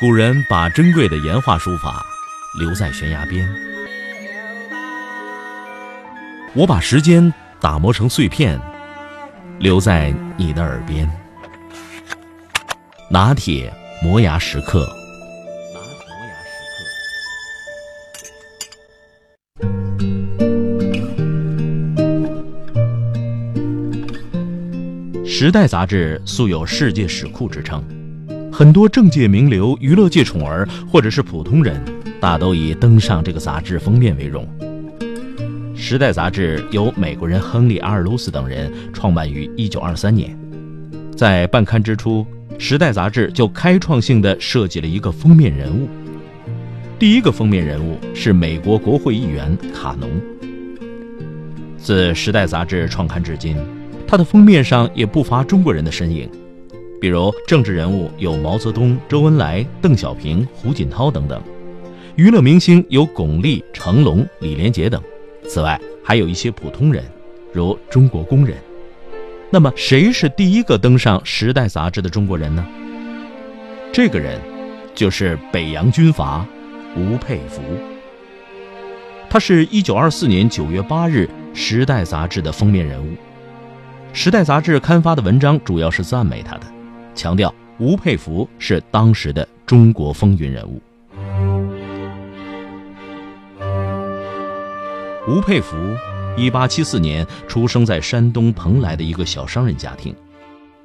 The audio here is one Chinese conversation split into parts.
古人把珍贵的岩画书法留在悬崖边，我把时间打磨成碎片，留在你的耳边。拿铁磨牙时刻。《时代》杂志素有“世界史库”之称，很多政界名流、娱乐界宠儿或者是普通人，大都以登上这个杂志封面为荣。《时代》杂志由美国人亨利·阿尔鲁斯等人创办于1923年，在办刊之初，《时代》杂志就开创性的设计了一个封面人物。第一个封面人物是美国国会议员卡农。自《时代》杂志创刊至今。它的封面上也不乏中国人的身影，比如政治人物有毛泽东、周恩来、邓小平、胡锦涛等等；娱乐明星有巩俐、成龙、李连杰等。此外，还有一些普通人，如中国工人。那么，谁是第一个登上《时代》杂志的中国人呢？这个人，就是北洋军阀吴佩孚。他是一九二四年九月八日《时代》杂志的封面人物。《时代》杂志刊发的文章主要是赞美他的，强调吴佩孚是当时的中国风云人物。吴佩孚，一八七四年出生在山东蓬莱的一个小商人家庭，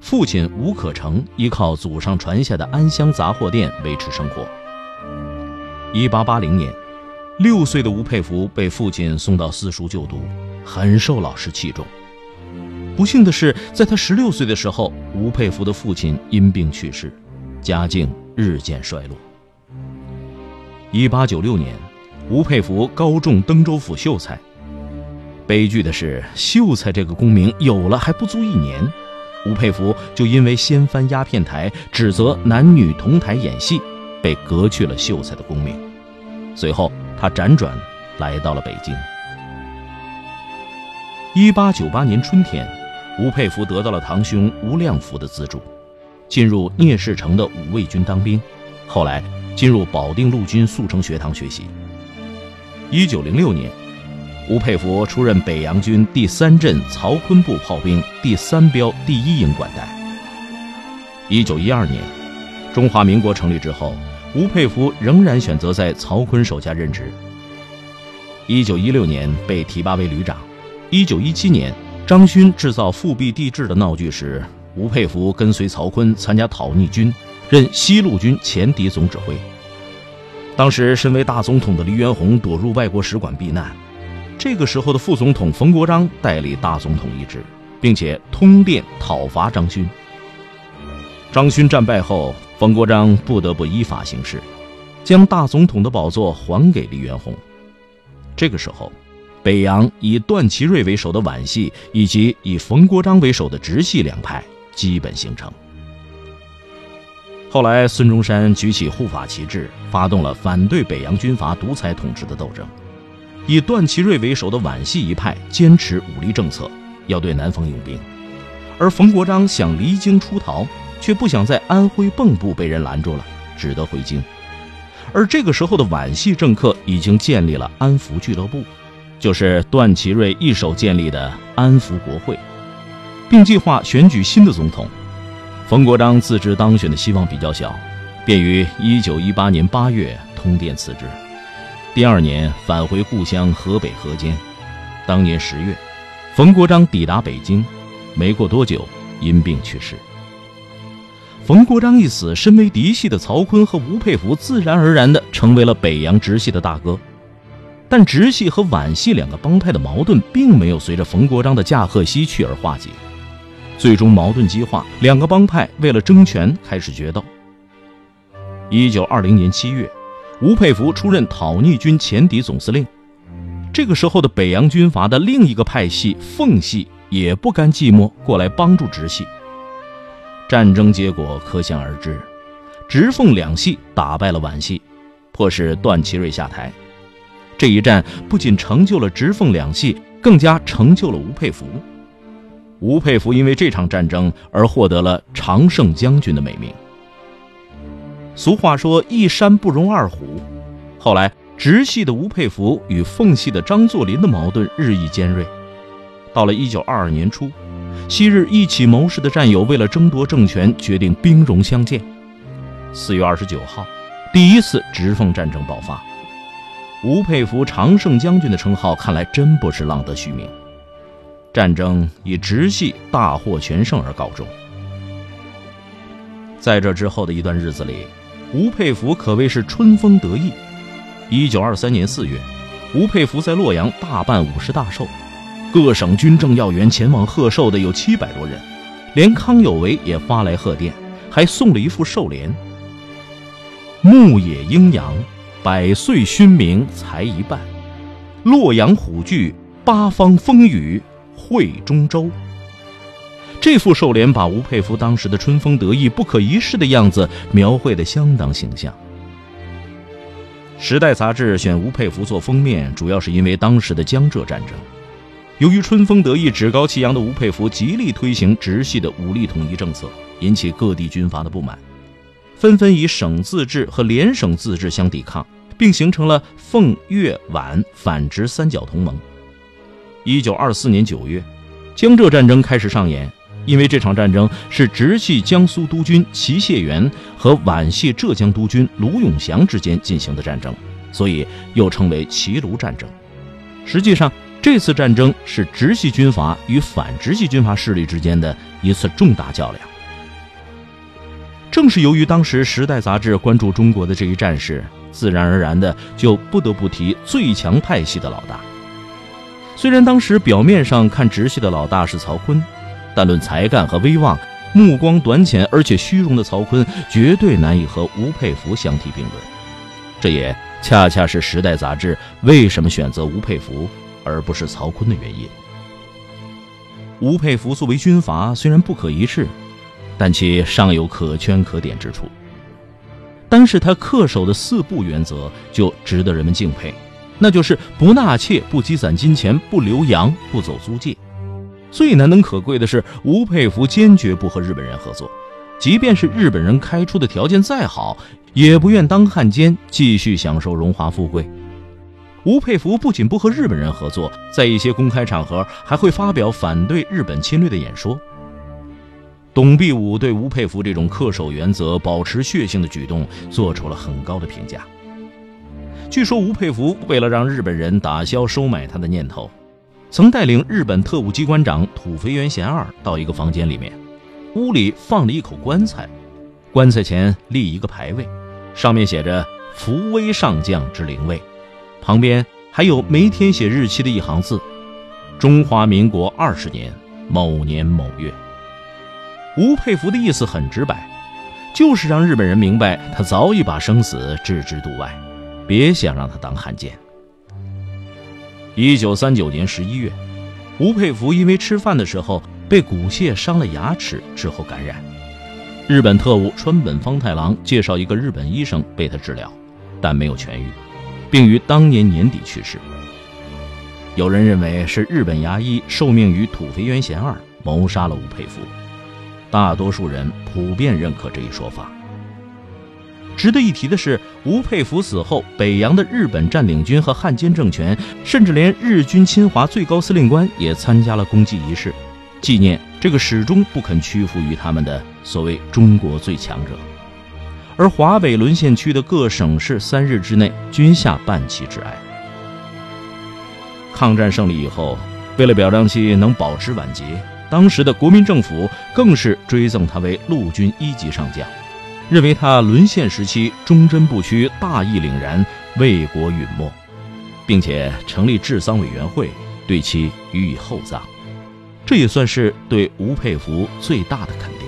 父亲吴可成依靠祖上传下的安乡杂货店维持生活。一八八零年，六岁的吴佩孚被父亲送到私塾就读，很受老师器重。不幸的是，在他十六岁的时候，吴佩孚的父亲因病去世，家境日渐衰落。一八九六年，吴佩孚高中登州府秀才。悲剧的是，秀才这个功名有了还不足一年，吴佩孚就因为掀翻鸦片台，指责男女同台演戏，被革去了秀才的功名。随后，他辗转来到了北京。一八九八年春天。吴佩孚得到了堂兄吴亮福的资助，进入聂士成的五味军当兵，后来进入保定陆军速成学堂学习。一九零六年，吴佩孚出任北洋军第三镇曹锟部炮兵第三标第一营管带。一九一二年，中华民国成立之后，吴佩孚仍然选择在曹锟手下任职。一九一六年被提拔为旅长，一九一七年。张勋制造复辟帝制的闹剧时，吴佩孚跟随曹锟参加讨逆军，任西路军前敌总指挥。当时身为大总统的黎元洪躲入外国使馆避难，这个时候的副总统冯国璋代理大总统一职，并且通电讨伐张勋。张勋战败后，冯国璋不得不依法行事，将大总统的宝座还给黎元洪。这个时候。北洋以段祺瑞为首的皖系，以及以冯国璋为首的直系两派基本形成。后来，孙中山举起护法旗帜，发动了反对北洋军阀独裁统治的斗争。以段祺瑞为首的皖系一派坚持武力政策，要对南方用兵；而冯国璋想离京出逃，却不想在安徽蚌埠被人拦住了，只得回京。而这个时候的皖系政客已经建立了安福俱乐部。就是段祺瑞一手建立的安福国会，并计划选举新的总统。冯国璋自知当选的希望比较小，便于1918年8月通电辞职。第二年返回故乡河北河间。当年十月，冯国璋抵达北京，没过多久因病去世。冯国璋一死，身为嫡系的曹锟和吴佩孚自然而然地成为了北洋直系的大哥。但直系和皖系两个帮派的矛盾并没有随着冯国璋的驾鹤西去而化解，最终矛盾激化，两个帮派为了争权开始决斗。一九二零年七月，吴佩孚出任讨逆军前敌总司令。这个时候的北洋军阀的另一个派系奉系也不甘寂寞，过来帮助直系。战争结果可想而知，直奉两系打败了皖系，迫使段祺瑞下台。这一战不仅成就了直奉两系，更加成就了吴佩孚。吴佩孚因为这场战争而获得了常胜将军的美名。俗话说“一山不容二虎”。后来，直系的吴佩孚与奉系的张作霖的矛盾日益尖锐。到了1922年初，昔日一起谋士的战友为了争夺政权，决定兵戎相见。4月29号，第一次直奉战争爆发。吴佩孚常胜将军的称号，看来真不是浪得虚名。战争以直系大获全胜而告终。在这之后的一段日子里，吴佩孚可谓是春风得意。一九二三年四月，吴佩孚在洛阳大办五十大寿，各省军政要员前往贺寿的有七百多人，连康有为也发来贺电，还送了一副寿联：“牧野阴阳，百岁勋名才一半；洛阳虎踞，八方风雨会中州。”这副寿联把吴佩孚当时的春风得意、不可一世的样子描绘得相当形象。《时代》杂志选吴佩孚做封面，主要是因为当时的江浙战争。由于春风得意、趾高气扬的吴佩孚极力推行直系的武力统一政策，引起各地军阀的不满，纷纷以省自治和联省自治相抵抗，并形成了奉粤皖反直三角同盟。一九二四年九月，江浙战争开始上演。因为这场战争是直系江苏督军齐燮元和皖系浙江督军卢永祥之间进行的战争，所以又称为齐卢战争。实际上，这次战争是直系军阀与反直系军阀势力之间的一次重大较量。正是由于当时《时代》杂志关注中国的这一战事，自然而然的就不得不提最强派系的老大。虽然当时表面上看直系的老大是曹锟。但论才干和威望，目光短浅而且虚荣的曹锟绝对难以和吴佩孚相提并论。这也恰恰是《时代》杂志为什么选择吴佩孚而不是曹锟的原因。吴佩孚作为军阀，虽然不可一世，但其尚有可圈可点之处。单是他恪守的四不原则就值得人们敬佩，那就是不纳妾、不积攒金钱、不留洋、不走租界。最难能可贵的是，吴佩孚坚决不和日本人合作，即便是日本人开出的条件再好，也不愿当汉奸，继续享受荣华富贵。吴佩孚不仅不和日本人合作，在一些公开场合还会发表反对日本侵略的演说。董必武对吴佩孚这种恪守原则、保持血性的举动做出了很高的评价。据说，吴佩孚为了让日本人打消收买他的念头。曾带领日本特务机关长土肥原贤二到一个房间里面，屋里放了一口棺材，棺材前立一个牌位，上面写着“福威上将之灵位”，旁边还有没填写日期的一行字：“中华民国二十年某年某月。”吴佩孚的意思很直白，就是让日本人明白他早已把生死置之度外，别想让他当汉奸。一九三九年十一月，吴佩孚因为吃饭的时候被骨屑伤了牙齿，之后感染。日本特务川本芳太郎介绍一个日本医生为他治疗，但没有痊愈，并于当年年底去世。有人认为是日本牙医受命于土肥原贤二谋杀了吴佩孚，大多数人普遍认可这一说法。值得一提的是，吴佩孚死后，北洋的日本占领军和汉奸政权，甚至连日军侵华最高司令官也参加了公祭仪式，纪念这个始终不肯屈服于他们的所谓“中国最强者”。而华北沦陷区的各省市三日之内均下半旗致哀。抗战胜利以后，为了表彰其能保持晚节，当时的国民政府更是追赠他为陆军一级上将。认为他沦陷时期忠贞不屈、大义凛然、为国陨没，并且成立治丧委员会，对其予以厚葬，这也算是对吴佩孚最大的肯定。